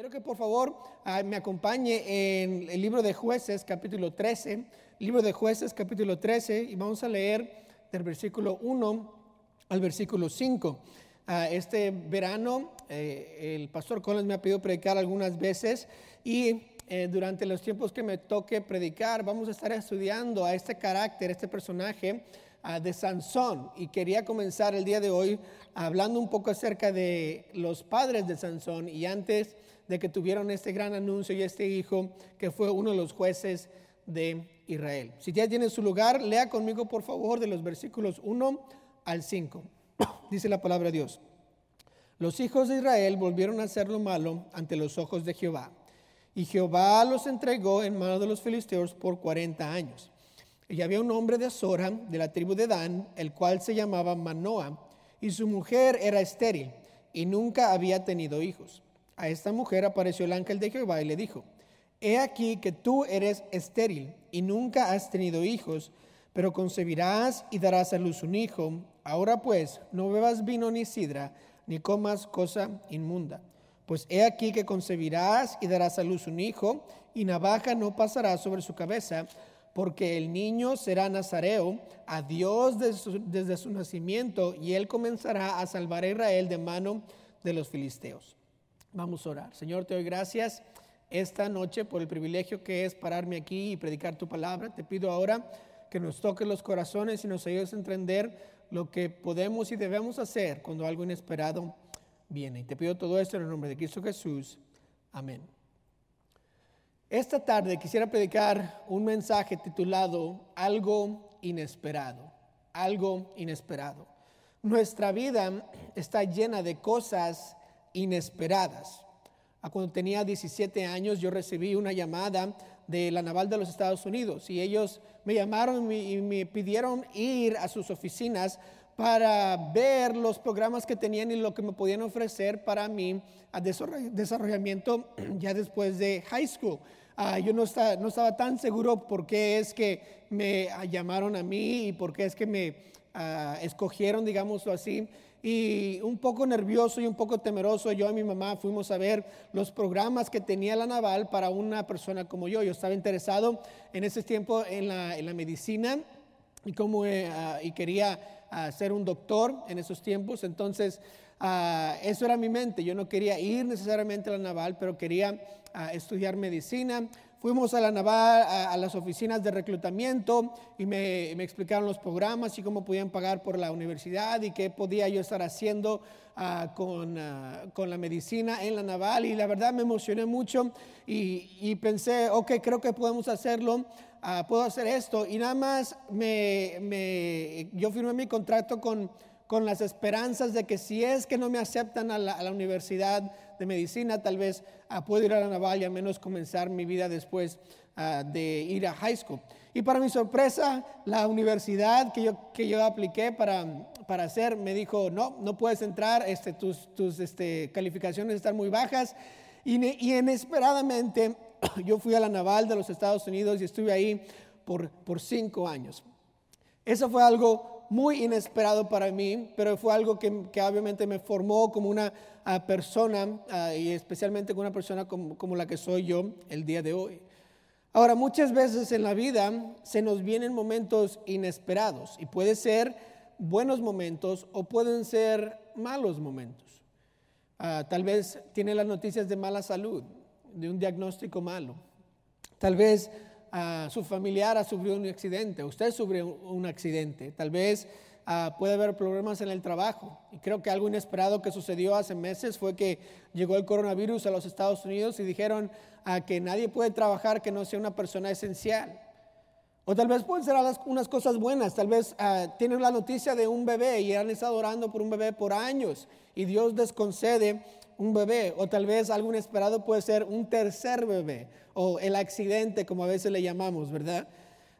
Quiero que por favor ah, me acompañe en el libro de jueces capítulo 13, libro de jueces capítulo 13 y vamos a leer del versículo 1 al versículo 5. Ah, este verano eh, el pastor Collins me ha pedido predicar algunas veces y eh, durante los tiempos que me toque predicar vamos a estar estudiando a este carácter, este personaje de Sansón y quería comenzar el día de hoy hablando un poco acerca de los padres de Sansón y antes de que tuvieron este gran anuncio y este hijo que fue uno de los jueces de Israel. Si ya tiene su lugar, lea conmigo por favor de los versículos 1 al 5. Dice la palabra de Dios. Los hijos de Israel volvieron a hacer lo malo ante los ojos de Jehová. Y Jehová los entregó en manos de los filisteos por 40 años. Y había un hombre de Sora, de la tribu de Dan, el cual se llamaba Manoah, y su mujer era estéril, y nunca había tenido hijos. A esta mujer apareció el ángel de Jehová y le dijo, He aquí que tú eres estéril, y nunca has tenido hijos, pero concebirás y darás a luz un hijo. Ahora pues, no bebas vino ni sidra, ni comas cosa inmunda. Pues he aquí que concebirás y darás a luz un hijo, y navaja no pasará sobre su cabeza, porque el niño será nazareo a Dios desde su, nacimiento y él comenzará a salvar a Israel de mano de los filisteos. Vamos a orar. Señor, te doy gracias esta noche por el privilegio que es pararme aquí y predicar tu palabra. Te pido ahora que nos toques los corazones y nos ayudes a entender lo que podemos y debemos hacer cuando algo inesperado viene. Y te pido todo esto en el nombre de Cristo Jesús. Amén. Esta tarde quisiera predicar un mensaje titulado Algo inesperado, algo inesperado. Nuestra vida está llena de cosas inesperadas. Cuando tenía 17 años yo recibí una llamada de la Naval de los Estados Unidos y ellos me llamaron y me pidieron ir a sus oficinas para ver los programas que tenían y lo que me podían ofrecer para mi desarrollamiento ya después de high school. Ah, yo no, no estaba tan seguro por qué es que me llamaron a mí y por qué es que me uh, escogieron, digámoslo así. Y un poco nervioso y un poco temeroso, yo y mi mamá fuimos a ver los programas que tenía la naval para una persona como yo. Yo estaba interesado en ese tiempo en la, en la medicina y, como, eh, y quería ser un doctor en esos tiempos. Entonces, eso era mi mente. Yo no quería ir necesariamente a la naval, pero quería estudiar medicina. Fuimos a la naval, a, las oficinas de reclutamiento y me, explicaron los programas y cómo podían pagar por la universidad y qué podía yo estar haciendo ah, con, ah, con, la medicina en la naval. Y la verdad me emocioné mucho y, pensé, ok, creo que podemos hacerlo. Ah, puedo hacer esto y nada más me, me, yo firmé mi contrato con, con las esperanzas de que si es que no me aceptan a la, universidad de medicina, tal vez uh, puedo ir a la naval y al menos comenzar mi vida después ah, de ir a high school. Y para mi sorpresa, la universidad que yo, que yo apliqué para, para hacer me dijo, no, no puedes entrar, este, tus, tus este, calificaciones están muy bajas. Y, y, inesperadamente yo fui a la naval de los Estados Unidos y estuve ahí por, por cinco años. Eso fue algo muy inesperado para mí, pero fue algo que, obviamente me formó como una ah, persona ah, y especialmente como una persona como, como la que soy yo el día de hoy. Ahora, muchas veces en la vida se nos vienen momentos inesperados y puede ser buenos momentos o pueden ser malos momentos. Ah, tal vez tiene las noticias de mala salud, de un diagnóstico malo. Tal vez su familiar ha sufrido un accidente, usted sufrió un accidente, tal vez uh, puede haber problemas en el trabajo. Y creo que algo inesperado que sucedió hace meses fue que llegó el coronavirus a los Estados Unidos y dijeron uh, que nadie puede trabajar que no sea una persona esencial. O tal vez pueden ser unas cosas buenas, tal vez uh, tienen la noticia de un bebé y han estado orando por un bebé por años y Dios les concede un bebé, o tal vez algo inesperado puede ser un tercer bebé, o el accidente, como a veces le llamamos, ¿verdad?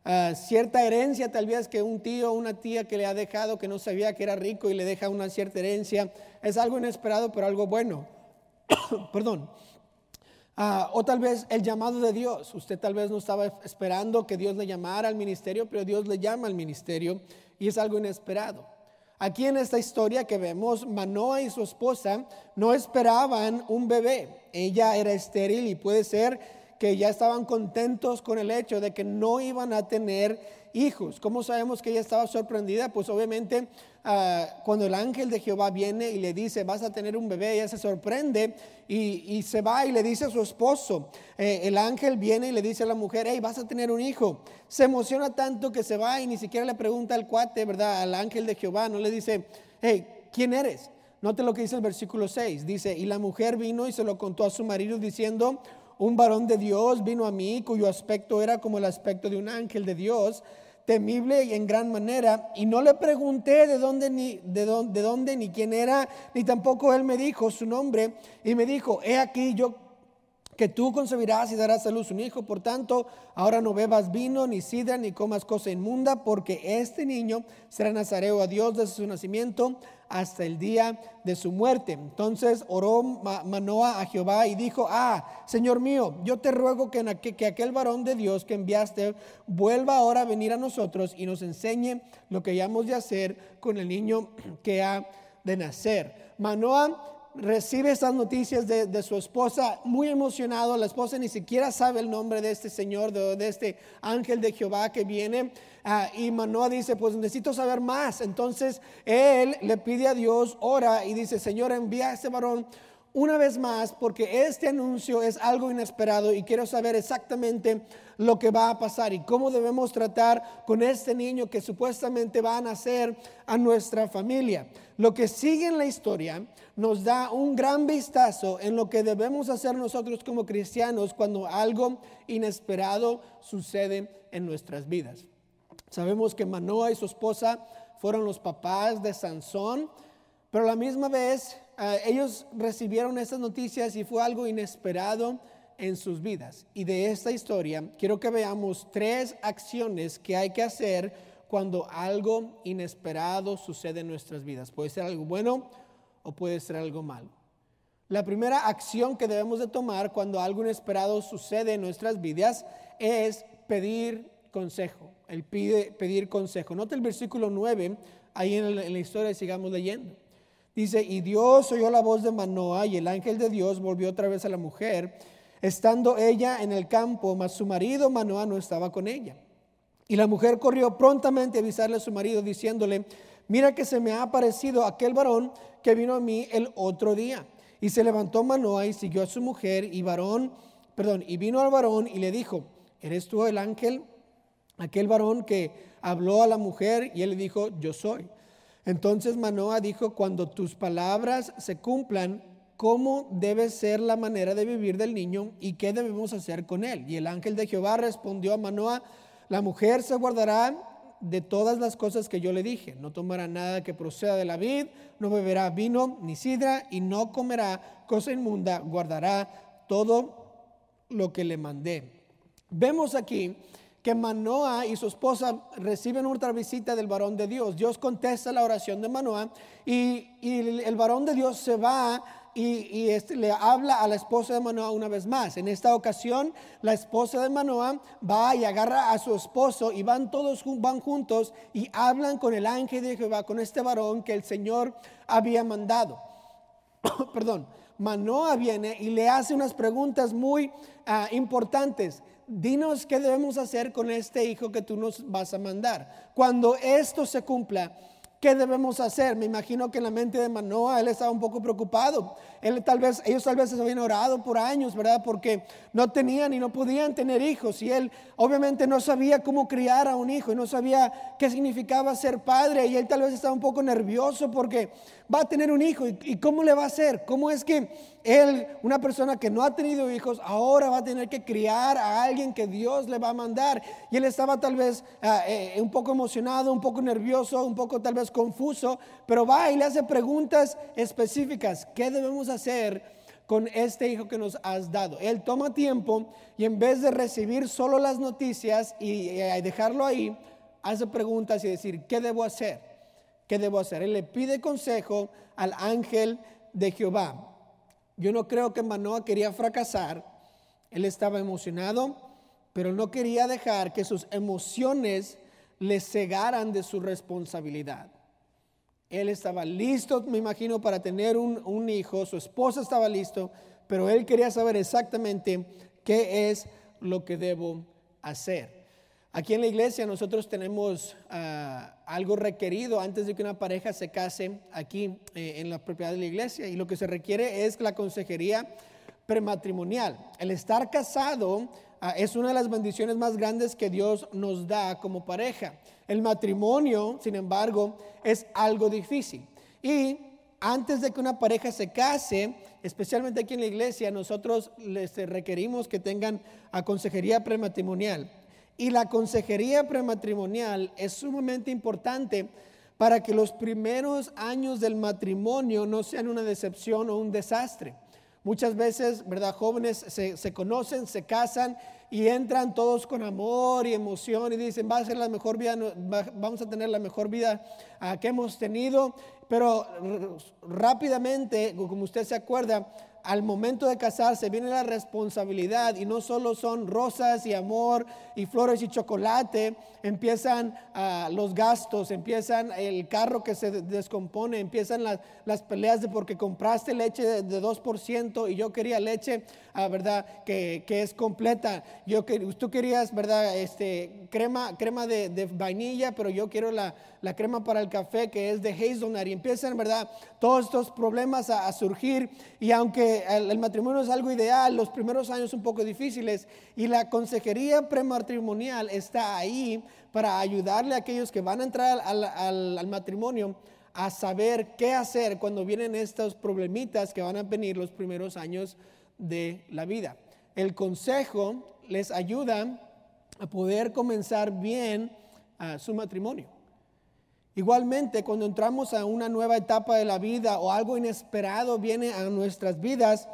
Ah, cierta herencia, tal vez que un tío o una tía que le ha dejado, que no sabía que era rico y le deja una cierta herencia, es algo inesperado, pero algo bueno. Perdón. Ah, o tal vez el llamado de Dios. Usted tal vez no estaba esperando que Dios le llamara al ministerio, pero Dios le llama al ministerio y es algo inesperado. Aquí en esta historia que vemos, Manoa y su esposa no esperaban un bebé. Ella era estéril y puede ser que ya estaban contentos con el hecho de que no iban a tener hijos. ¿Cómo sabemos que ella estaba sorprendida? Pues obviamente ah, cuando el ángel de Jehová viene y le dice, vas a tener un bebé, ella se sorprende y, se va y le dice a su esposo, eh, el ángel viene y le dice a la mujer, hey, vas a tener un hijo. Se emociona tanto que se va y ni siquiera le pregunta al cuate, ¿verdad? Al ángel de Jehová, no le dice, hey, ¿quién eres? Note lo que dice el versículo 6. Dice, y la mujer vino y se lo contó a su marido diciendo, un varón de Dios vino a mí cuyo aspecto era como el aspecto de un ángel de Dios, temible y en gran manera, y no le pregunté de dónde ni de dónde, de dónde ni quién era, ni tampoco él me dijo su nombre, y me dijo, "He aquí yo que tú concebirás y darás a luz un hijo. Por tanto, ahora no bebas vino, ni sidra, ni comas cosa inmunda, porque este niño será nazareo a Dios desde su nacimiento hasta el día de su muerte. Entonces oró Manoa a Jehová y dijo, ah, Señor mío, yo te ruego que, que aquel varón de Dios que enviaste vuelva ahora a venir a nosotros y nos enseñe lo que hayamos de hacer con el niño que ha de nacer. Manoa recibe estas noticias de, su esposa muy emocionado. La esposa ni siquiera sabe el nombre de este Señor, de, este ángel de Jehová que viene. Ah, y Manoa dice, pues necesito saber más. Entonces él le pide a Dios, ora y dice, Señor, envía a este varón una vez más porque este anuncio es algo inesperado y quiero saber exactamente lo que va a pasar y cómo debemos tratar con este niño que supuestamente va a nacer a nuestra familia. Lo que sigue en la historia nos da un gran vistazo en lo que debemos hacer nosotros como cristianos cuando algo inesperado sucede en nuestras vidas. Sabemos que Manoa y su esposa fueron los papás de Sansón, pero a la misma vez Ah, ellos recibieron estas noticias y fue algo inesperado en sus vidas. Y de esta historia quiero que veamos tres acciones que hay que hacer cuando algo inesperado sucede en nuestras vidas. Puede ser algo bueno o puede ser algo malo. La primera acción que debemos de tomar cuando algo inesperado sucede en nuestras vidas es pedir consejo, el pide, pedir consejo. Nota el versículo 9 ahí en la, en la historia, sigamos leyendo. Dice, y Dios oyó la voz de Manoa y el ángel de Dios volvió otra vez a la mujer, estando ella en el campo, mas su marido Manoa no estaba con ella. Y la mujer corrió prontamente a avisarle a su marido diciéndole, mira que se me ha aparecido aquel varón que vino a mí el otro día. Y se levantó Manoa y siguió a su mujer y varón, perdón, y vino al varón y le dijo, ¿eres tú el ángel? Aquel varón que habló a la mujer y él le dijo, yo soy. Entonces Manoa dijo, cuando tus palabras se cumplan, ¿cómo debe ser la manera de vivir del niño y qué debemos hacer con él? Y el ángel de Jehová respondió a Manoa, la mujer se guardará de todas las cosas que yo le dije. No tomará nada que proceda de la vid, no beberá vino ni sidra y no comerá cosa inmunda, guardará todo lo que le mandé. Vemos aquí que Manoa y su esposa reciben otra visita del varón de Dios. Dios contesta la oración de Manoa y, el varón de Dios se va y, le habla a la esposa de Manoa una vez más. En esta ocasión, la esposa de Manoa va y agarra a su esposo y van todos van juntos y hablan con el ángel de Jehová, con este varón que el Señor había mandado. Perdón. Manoa viene y le hace unas preguntas muy ah, importantes dinos qué debemos hacer con este hijo que tú nos vas a mandar. Cuando esto se cumpla, ¿qué debemos hacer? Me imagino que en la mente de Manoa él estaba un poco preocupado. Él tal vez, ellos tal vez se habían orado por años, ¿verdad? Porque no tenían y no podían tener hijos. Y él obviamente no sabía cómo criar a un hijo y no sabía qué significaba ser padre. Y él tal vez estaba un poco nervioso porque va a tener un hijo. ¿Y, cómo le va a hacer? ¿Cómo es que él, una persona que no ha tenido hijos, ahora va a tener que criar a alguien que Dios le va a mandar? Y él estaba tal vez ah, eh, un poco emocionado, un poco nervioso, un poco tal vez confuso, pero va y le hace preguntas específicas. ¿Qué debemos hacer? con este hijo que nos has dado. Él toma tiempo y en vez de recibir solo las noticias y dejarlo ahí, hace preguntas y decir, ¿qué debo hacer? ¿qué debo hacer? Él le pide consejo al ángel de Jehová. Yo no creo que Manoa quería fracasar. Él estaba emocionado, pero no quería dejar que sus emociones le cegaran de su responsabilidad. Él estaba listo, me imagino, para tener un, un hijo, su esposa estaba listo, pero él quería saber exactamente qué es lo que debo hacer. Aquí en la iglesia nosotros tenemos ah, algo requerido antes de que una pareja se case aquí eh, en la propiedad de la iglesia y lo que se requiere es la consejería prematrimonial. El estar casado es una de las bendiciones más grandes que Dios nos da como pareja. El matrimonio, sin embargo, es algo difícil. Y antes de que una pareja se case, especialmente aquí en la iglesia, nosotros les requerimos que tengan a consejería prematrimonial. Y la consejería prematrimonial es sumamente importante para que los primeros años del matrimonio no sean una decepción o un desastre. Muchas veces, ¿verdad? Jóvenes se, se, conocen, se casan y entran todos con amor y emoción y dicen, va a ser la mejor vida, vamos a tener la mejor vida uh, que hemos tenido. Pero rápidamente, como usted se acuerda, al momento de casarse viene la responsabilidad y no solo son rosas y amor y flores y chocolate, empiezan uh, los gastos, empiezan el carro que se descompone, empiezan las, peleas de porque compraste leche de, de 2% y yo quería leche, uh, ¿verdad? Que, que, es completa. Yo, que, tú querías, ¿verdad? Este, crema, crema de vainilla, pero yo quiero la, la, crema para el café que es de hazelnut y empiezan, ¿verdad? Todos estos problemas a, surgir y aunque el, matrimonio es algo ideal, los primeros años un poco difíciles y la consejería prematrimonial está ahí para ayudarle a aquellos que van a entrar al, matrimonio a saber qué hacer cuando vienen estos problemitas que van a venir los primeros años de la vida. El consejo les ayuda a poder comenzar bien uh, su matrimonio. Igualmente, cuando entramos a una nueva etapa de la vida o algo inesperado viene a nuestras vidas,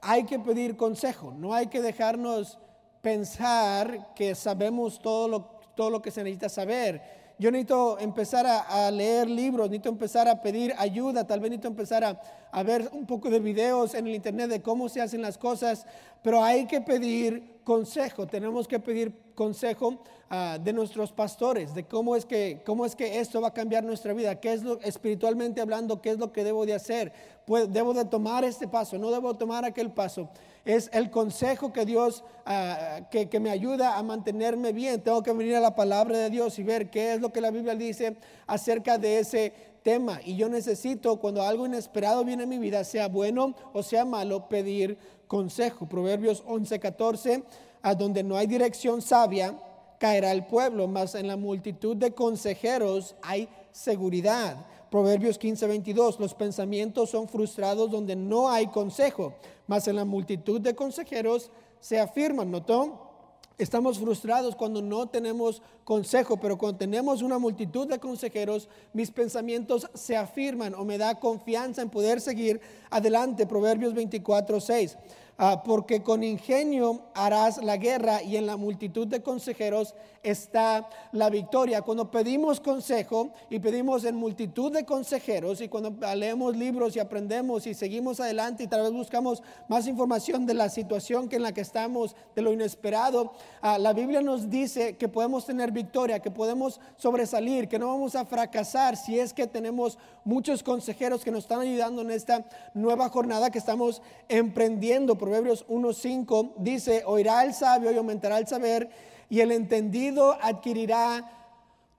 hay que pedir consejo, no hay que dejarnos pensar que sabemos todo lo, todo lo que se necesita saber. Yo necesito empezar a, leer libros, necesito empezar a pedir ayuda, tal vez necesito empezar a, a ver un poco de videos en el internet de cómo se hacen las cosas, pero hay que pedir consejo, tenemos que pedir consejo uh, de nuestros pastores, de cómo es, que, cómo es que esto va a cambiar nuestra vida, qué es lo, espiritualmente hablando, qué es lo que debo de hacer, pues, debo de tomar este paso, no debo tomar aquel paso es el consejo que Dios, uh, que, que, me ayuda a mantenerme bien. Tengo que venir a la palabra de Dios y ver qué es lo que la Biblia dice acerca de ese tema. Y yo necesito, cuando algo inesperado viene a mi vida, sea bueno o sea malo, pedir consejo. Proverbios 11, 14, a donde no hay dirección sabia, caerá el pueblo, mas en la multitud de consejeros hay seguridad. Proverbios 15, 22, los pensamientos son frustrados donde no hay consejo, mas en la multitud de consejeros se afirman, ¿notó? Estamos frustrados cuando no tenemos consejo, pero cuando tenemos una multitud de consejeros, mis pensamientos se afirman o me da confianza en poder seguir adelante. Proverbios 24, 6. Uh, porque con ingenio harás la guerra y en la multitud de consejeros está la victoria. Cuando pedimos consejo y pedimos en multitud de consejeros y cuando leemos libros y aprendemos y seguimos adelante y tal vez buscamos más información de la situación que en la que estamos, de lo inesperado, uh, la Biblia nos dice que podemos tener victoria, que podemos sobresalir, que no vamos a fracasar si es que tenemos muchos consejeros que nos están ayudando en esta nueva jornada que estamos emprendiendo Proverbios 1.5 dice, oirá el sabio y aumentará el saber, y el entendido adquirirá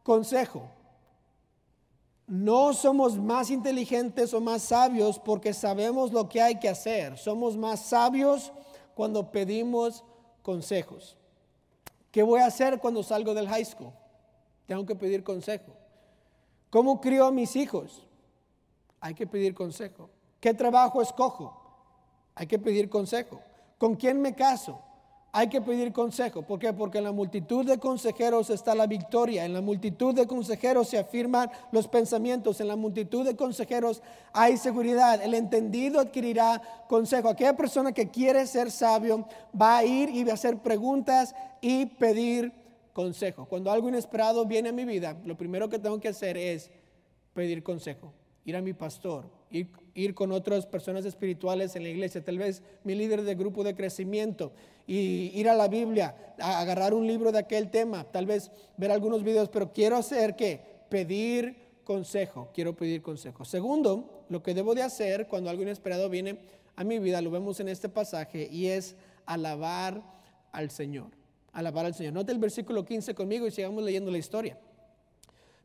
consejo. No somos más inteligentes o más sabios porque sabemos lo que hay que hacer. Somos más sabios cuando pedimos consejos. ¿Qué voy a hacer cuando salgo del high school? Tengo que pedir consejo. ¿Cómo crío a mis hijos? Hay que pedir consejo. ¿Qué trabajo escojo? Hay que pedir consejo. ¿Con quién me caso? Hay que pedir consejo. ¿Por qué? Porque en la multitud de consejeros está la victoria. En la multitud de consejeros se afirman los pensamientos. En la multitud de consejeros hay seguridad. El entendido adquirirá consejo. Aquella persona que quiere ser sabio va a ir y va a hacer preguntas y pedir consejo. Cuando algo inesperado viene a mi vida, lo primero que tengo que hacer es pedir consejo. Ir a mi pastor, ir, con otras personas espirituales en la iglesia, tal vez mi líder de grupo de crecimiento, y ir a la Biblia, a agarrar un libro de aquel tema, tal vez ver algunos videos, pero quiero hacer que pedir consejo, quiero pedir consejo. Segundo, lo que debo de hacer cuando algo inesperado viene a mi vida, lo vemos en este pasaje, y es alabar al Señor. Alabar al Señor. Note el versículo 15 conmigo y sigamos leyendo la historia.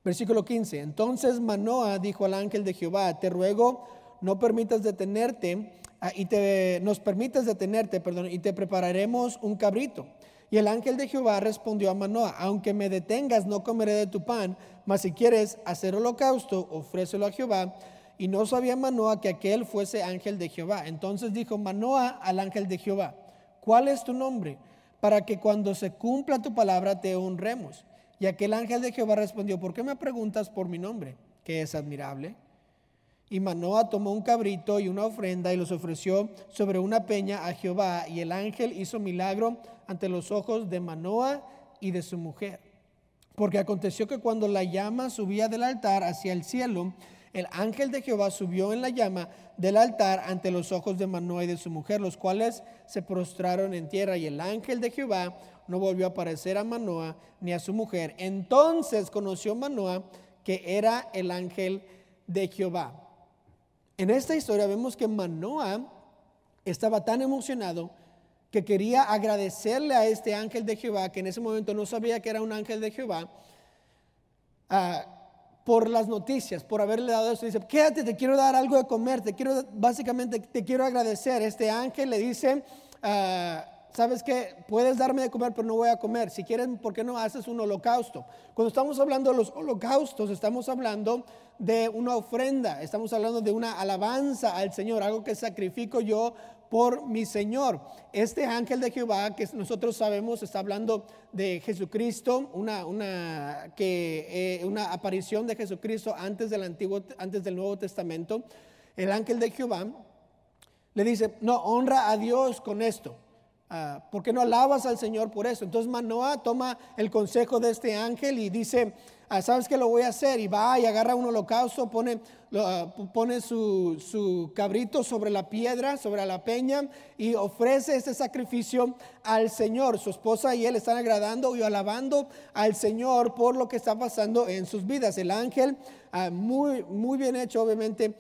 Versículo 15. Entonces Manoah dijo al ángel de Jehová, te ruego, no permitas detenerte, ah, y te, nos permitas detenerte, perdón, y te prepararemos un cabrito. Y el ángel de Jehová respondió a Manoah, aunque me detengas, no comeré de tu pan, mas si quieres hacer holocausto, ofrécelo a Jehová. Y no sabía Manoah que aquel fuese ángel de Jehová. Entonces dijo Manoah al ángel de Jehová, ¿cuál es tu nombre? Para que cuando se cumpla tu palabra te honremos. Y aquel ángel de Jehová respondió, ¿por qué me preguntas por mi nombre? Que es admirable. Y Manoah tomó un cabrito y una ofrenda y los ofreció sobre una peña a Jehová. Y el ángel hizo milagro ante los ojos de Manoah y de su mujer. Porque aconteció que cuando la llama subía del altar hacia el cielo, el ángel de Jehová subió en la llama del altar ante los ojos de Manoah y de su mujer, los cuales se prostraron en tierra. Y el ángel de Jehová no volvió a aparecer a Manoah ni a su mujer. Entonces conoció Manoah que era el ángel de Jehová. En esta historia vemos que Manoah estaba tan emocionado que quería agradecerle a este ángel de Jehová, que en ese momento no sabía que era un ángel de Jehová, por las noticias, por haberle dado eso. Dice, quédate, te quiero dar algo de comer, te quiero, básicamente te quiero agradecer. Este ángel le dice, ah, sabes que puedes darme de comer, pero no voy a comer. Si quieren, ¿por qué no haces un holocausto? Cuando estamos hablando de los holocaustos, estamos hablando de una ofrenda, estamos hablando de una alabanza al Señor, algo que sacrifico yo por mi Señor. Este ángel de Jehová que nosotros sabemos está hablando de Jesucristo, una, una, que, eh, una aparición de Jesucristo antes del, Antiguo, antes del Nuevo Testamento. El ángel de Jehová le dice, no, honra a Dios con esto. Uh, ¿Por qué no alabas al Señor por eso? Entonces Manoah toma el consejo de este ángel y dice, Ah, ¿sabes qué lo voy a hacer? Y va y agarra un holocausto, pone, ah, pone su, su, cabrito sobre la piedra, sobre la peña y ofrece este sacrificio al Señor. Su esposa y él están agradando y alabando al Señor por lo que está pasando en sus vidas. El ángel, ah, muy, muy bien hecho, obviamente,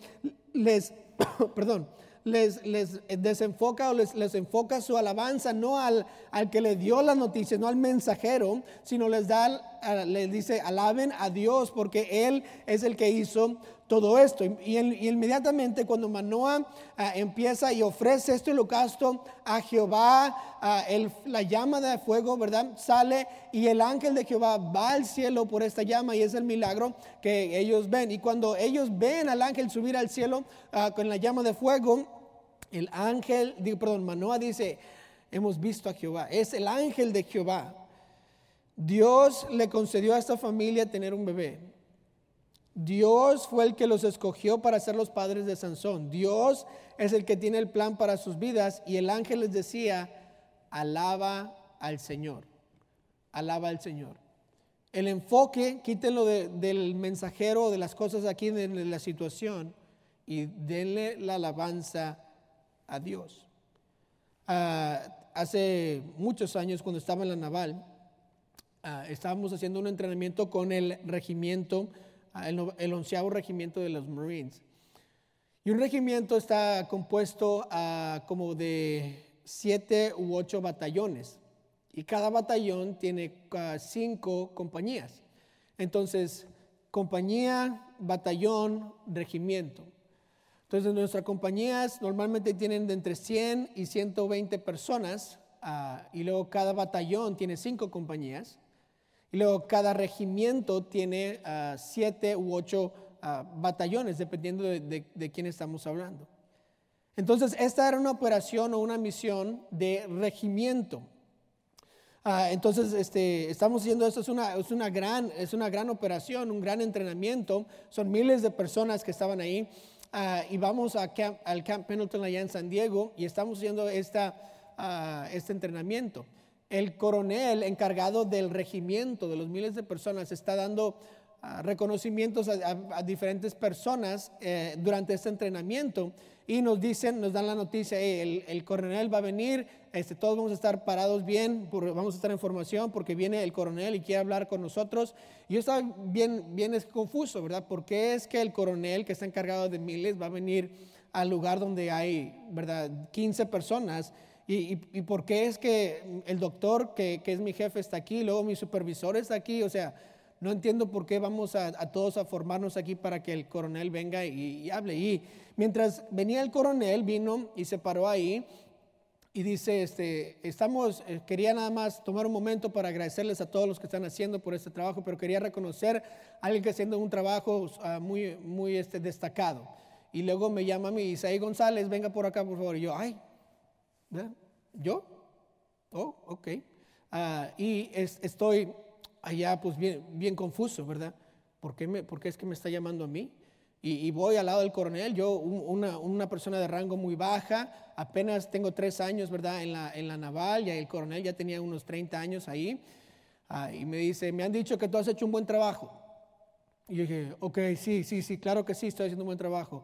les, perdón, les, les desenfoca o les, les, enfoca su alabanza no al, al, que le dio las noticias, no al mensajero, sino les da, les dice, alaben a Dios porque Él es el que hizo todo esto. Y, inmediatamente cuando Manoah ah, empieza y ofrece este holocausto a Jehová, ah, la llama de fuego, ¿verdad? Sale y el ángel de Jehová va al cielo por esta llama y es el milagro que ellos ven. Y cuando ellos ven al ángel subir al cielo ah, con la llama de fuego, el ángel, perdón, Manoah dice, hemos visto a Jehová. Es el ángel de Jehová. Dios le concedió a esta familia tener un bebé. Dios fue el que los escogió para ser los padres de Sansón. Dios es el que tiene el plan para sus vidas y el ángel les decía, alaba al Señor, alaba al Señor. El enfoque, quítenlo del mensajero, de las cosas aquí, de, la situación y denle la alabanza a Dios. Ah, hace muchos años, cuando estaba en la naval, ah, estábamos haciendo un entrenamiento con el regimiento el, onceavo regimiento de los Marines. Y un regimiento está compuesto como de siete u ocho batallones. Y cada batallón tiene cinco compañías. Entonces, compañía, batallón, regimiento. Entonces, nuestras compañías normalmente tienen de entre 100 y 120 personas. Ah, y luego cada batallón tiene cinco compañías. Y luego cada regimiento tiene ah, siete u ocho ah, batallones, dependiendo de, quién estamos hablando. Entonces, esta era una operación o una misión de regimiento. Ah, entonces, este, estamos diciendo esto es una, es, una gran, es una gran operación, un gran entrenamiento. Son miles de personas que estaban ahí. y vamos a al Camp Pendleton allá en San Diego y estamos haciendo esta, este entrenamiento el coronel encargado del regimiento de los miles de personas está dando ah, reconocimientos a, diferentes personas eh, durante este entrenamiento y nos dicen, nos dan la noticia, el, el, coronel va a venir, este, todos vamos a estar parados bien, vamos a estar en formación porque viene el coronel y quiere hablar con nosotros. Y yo estaba bien, bien confuso, ¿verdad? Porque es que el coronel que está encargado de miles va a venir al lugar donde hay, ¿verdad? 15 personas. ¿Y, y, por qué es que el doctor, que, que, es mi jefe, está aquí, luego mi supervisor está aquí? O sea, no entiendo por qué vamos a, todos a formarnos aquí para que el coronel venga y, y, hable. Y mientras venía el coronel, vino y se paró ahí y dice, este, estamos, eh, quería nada más tomar un momento para agradecerles a todos los que están haciendo por este trabajo, pero quería reconocer a alguien que está haciendo un trabajo uh, muy, muy este, destacado. Y luego me llama a mí, Isaí González, venga por acá, por favor. Y yo, ay, ¿yo? Oh, ok. Uh, y es, estoy allá pues bien, bien confuso, ¿verdad? ¿Por qué, me, ¿Por qué es que me está llamando a mí? Y, voy al lado del coronel, yo una, una, persona de rango muy baja, apenas tengo tres años, ¿verdad? En la, en la naval, y el coronel ya tenía unos 30 años ahí, ah, y me dice, me han dicho que tú has hecho un buen trabajo. Y yo dije, ok, sí, sí, sí, claro que sí, estoy haciendo un buen trabajo.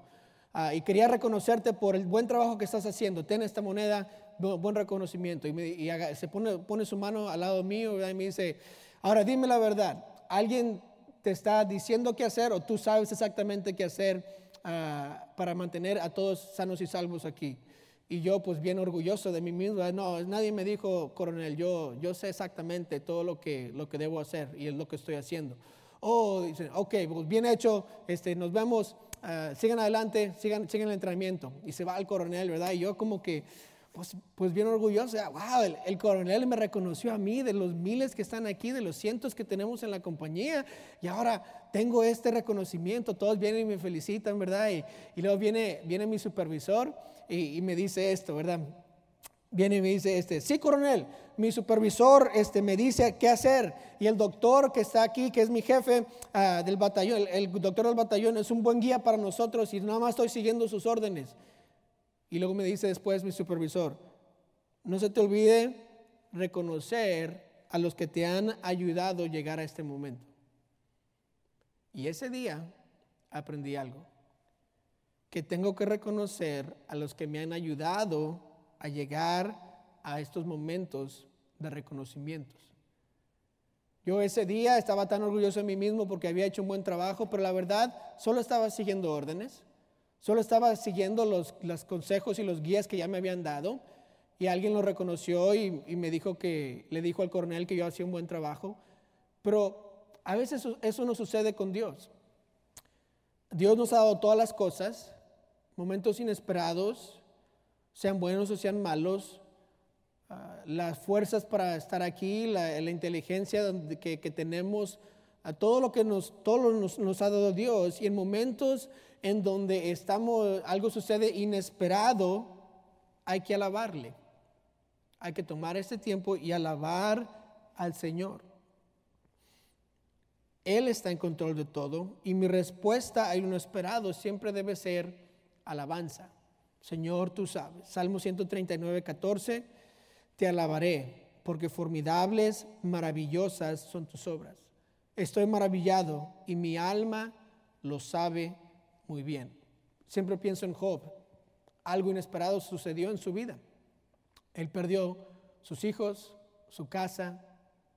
Ah, y quería reconocerte por el buen trabajo que estás haciendo, ten esta moneda, buen reconocimiento. Y, me, y se pone, pone su mano al lado mío y me dice, ahora dime la verdad, ¿alguien te está diciendo qué hacer o tú sabes exactamente qué hacer ah, para mantener a todos sanos y salvos aquí. Y yo pues bien orgulloso de mí mismo, no, nadie me dijo, coronel, yo, yo sé exactamente todo lo que, lo que debo hacer y es lo que estoy haciendo. Oh, dicen, ok, pues bien hecho, este, nos vemos, uh, sigan adelante, sigan, sigan el entrenamiento. Y se va el coronel, ¿verdad? Y yo como que pues, pues, bien orgulloso, wow, el, coronel me reconoció a mí de los miles que están aquí, de los cientos que tenemos en la compañía, y ahora tengo este reconocimiento, todos vienen y me felicitan, ¿verdad? Y, luego viene, viene mi supervisor y, me dice esto, ¿verdad? Viene y me dice, este, sí, coronel, mi supervisor este, me dice qué hacer, y el doctor que está aquí, que es mi jefe ah, del batallón, el, el doctor del batallón es un buen guía para nosotros y nada más estoy siguiendo sus órdenes. Y luego me dice después mi supervisor, no se te olvide reconocer a los que te han ayudado a llegar a este momento. Y ese día aprendí algo, que tengo que reconocer a los que me han ayudado a llegar a estos momentos de reconocimientos. Yo ese día estaba tan orgulloso de mí mismo porque había hecho un buen trabajo, pero la verdad solo estaba siguiendo órdenes. Solo estaba siguiendo los, consejos y los guías que ya me habían dado y alguien lo reconoció y, me dijo que le dijo al coronel que yo hacía un buen trabajo. Pero a veces eso, no sucede con Dios. Dios nos ha dado todas las cosas, momentos inesperados, sean buenos o sean malos, ah, las fuerzas para estar aquí, la, inteligencia que, que tenemos, todo lo que nos, todo nos, nos, ha dado Dios. Y en momentos en donde estamos, algo sucede inesperado, hay que alabarle. Hay que tomar este tiempo y alabar al Señor. Él está en control de todo y mi respuesta a lo inesperado siempre debe ser alabanza. Señor, tú sabes. Salmo 139, 14. Te alabaré porque formidables, maravillosas son tus obras. Estoy maravillado y mi alma lo sabe muy bien. Siempre pienso en Job. Algo inesperado sucedió en su vida. Él perdió sus hijos, su casa,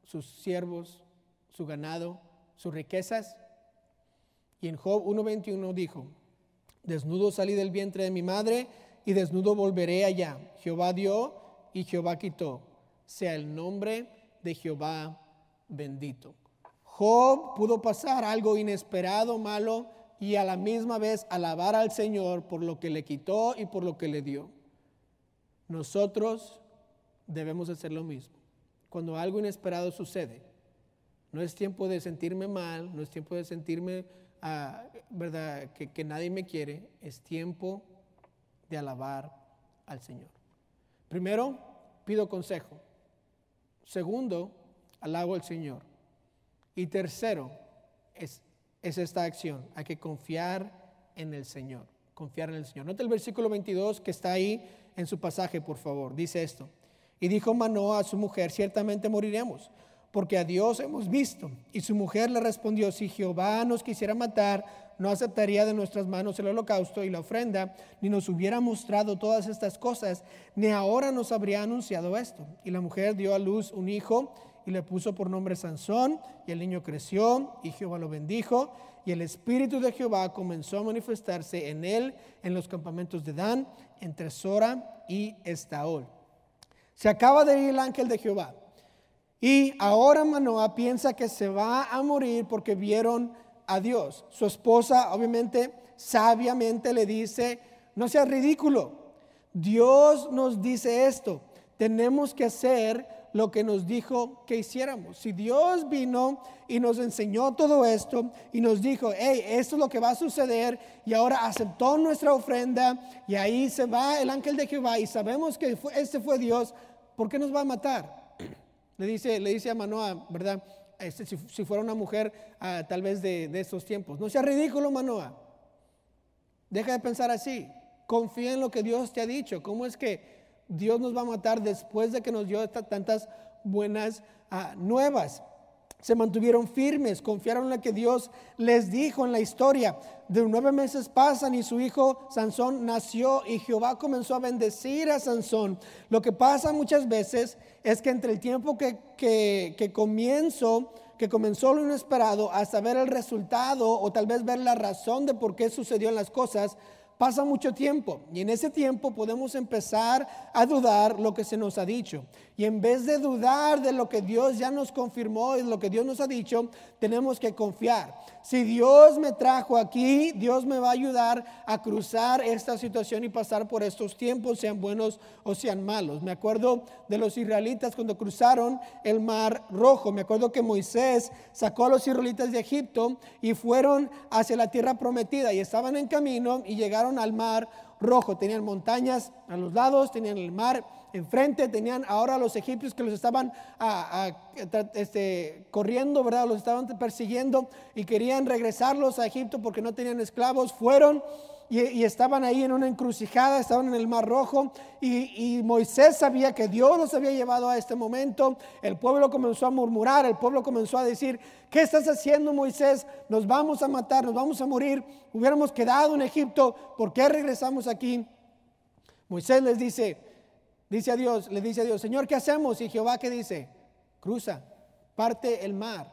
sus siervos, su ganado, sus riquezas. Y en Job 1.21 dijo, desnudo salí del vientre de mi madre y desnudo volveré allá. Jehová dio y Jehová quitó. Sea el nombre de Jehová bendito. Job pudo pasar algo inesperado, malo, y a la misma vez alabar al Señor por lo que le quitó y por lo que le dio. Nosotros debemos hacer lo mismo. Cuando algo inesperado sucede, no es tiempo de sentirme mal, no es tiempo de sentirme, ¿verdad?, que, nadie me quiere, es tiempo de alabar al Señor. Primero, pido consejo. Segundo, alabo al Señor. Y tercero, es es esta acción. Hay que confiar en el Señor. Confiar en el Señor. Nota el versículo 22 que está ahí en su pasaje, por favor. Dice esto. Y dijo Manoa a su mujer, ciertamente moriremos, porque a Dios hemos visto. Y su mujer le respondió, si Jehová nos quisiera matar, no aceptaría de nuestras manos el holocausto y la ofrenda, ni nos hubiera mostrado todas estas cosas, ni ahora nos habría anunciado esto. Y la mujer dio a luz un hijo y le puso por nombre Sansón, y el niño creció, y Jehová lo bendijo, y el espíritu de Jehová comenzó a manifestarse en él en los campamentos de Dan, entre Sora y Estaol. Se acaba de ir el ángel de Jehová. Y ahora Manoah piensa que se va a morir porque vieron a Dios. Su esposa obviamente sabiamente le dice, no seas ridículo. Dios nos dice esto. Tenemos que hacer lo que nos dijo que hiciéramos. Si Dios vino y nos enseñó todo esto y nos dijo, hey, esto es lo que va a suceder y ahora aceptó nuestra ofrenda y ahí se va el ángel de Jehová y sabemos que este fue Dios, ¿por qué nos va a matar? Le dice, le dice a Manoa, ¿verdad? Este, si, fuera una mujer ah, tal vez de, de estos tiempos. No sea ridículo, Manoa. Deja de pensar así. Confía en lo que Dios te ha dicho. ¿Cómo es que Dios nos va a matar después de que nos dio tantas buenas ah, nuevas? Se mantuvieron firmes, confiaron en lo que Dios les dijo en la historia. De nueve meses pasan y su hijo Sansón nació y Jehová comenzó a bendecir a Sansón. Lo que pasa muchas veces es que entre el tiempo que, que, que comienzo, que comenzó lo inesperado, hasta ver el resultado o tal vez ver la razón de por qué sucedió las cosas, pasa mucho tiempo y en ese tiempo podemos empezar a dudar lo que se nos ha dicho. Y en vez de dudar de lo que Dios ya nos confirmó y lo que Dios nos ha dicho, tenemos que confiar. Si Dios me trajo aquí, Dios me va a ayudar a cruzar esta situación y pasar por estos tiempos, sean buenos o sean malos. Me acuerdo de los israelitas cuando cruzaron el mar rojo. Me acuerdo que Moisés sacó a los israelitas de Egipto y fueron hacia la tierra prometida y estaban en camino y llegaron al mar rojo. Tenían montañas a los lados, tenían el mar enfrente, tenían ahora a los egipcios que los estaban este, corriendo, ¿verdad? Los estaban persiguiendo y querían regresarlos a Egipto porque no tenían esclavos. Fueron y, estaban ahí en una encrucijada, estaban en el Mar Rojo y, Moisés sabía que Dios los había llevado a este momento. El pueblo comenzó a murmurar, el pueblo comenzó a decir, ¿qué estás haciendo Moisés? Nos vamos a matar, nos vamos a morir. Hubiéramos quedado en Egipto, ¿por qué regresamos aquí? Moisés les dice, dice a Dios, le dice a Dios, Señor, ¿qué hacemos? Y Jehová, ¿qué dice? Cruza, parte el mar.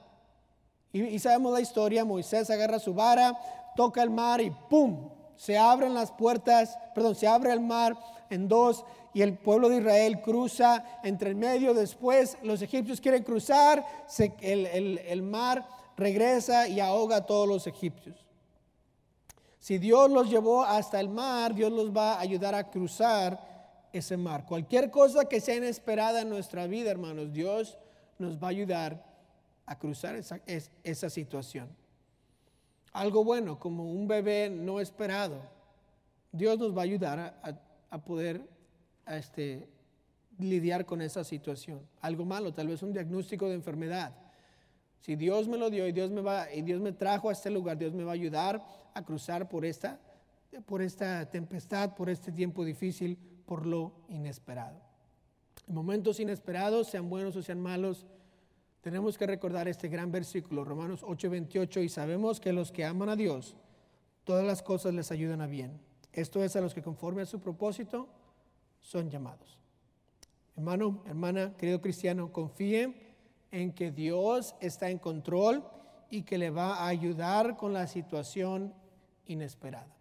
Y sabemos la historia, Moisés agarra su vara, toca el mar y ¡pum! Se abren las puertas, perdón, se abre el mar en dos y el pueblo de Israel cruza entre el medio. Después los egipcios quieren cruzar, el, mar regresa y ahoga a todos los egipcios. Si Dios los llevó hasta el mar, Dios los va a ayudar a cruzar ese mar. Cualquier cosa que sea inesperada en nuestra vida, hermanos, Dios nos va a ayudar a cruzar esa, esa situación algo bueno, como un bebé no esperado, Dios nos va a ayudar a, poder este, lidiar con esa situación. Algo malo, tal vez un diagnóstico de enfermedad. Si Dios me lo dio y Dios me, va, y Dios me trajo a este lugar, Dios me va a ayudar a cruzar por esta, por esta tempestad, por este tiempo difícil, por lo inesperado. En momentos inesperados, sean buenos o sean malos, tenemos que recordar este gran versículo, Romanos 8:28, y sabemos que los que aman a Dios, todas las cosas les ayudan a bien. Esto es a los que conforme a su propósito son llamados. Hermano, hermana, querido cristiano, confíe en que Dios está en control y que le va a ayudar con la situación inesperada.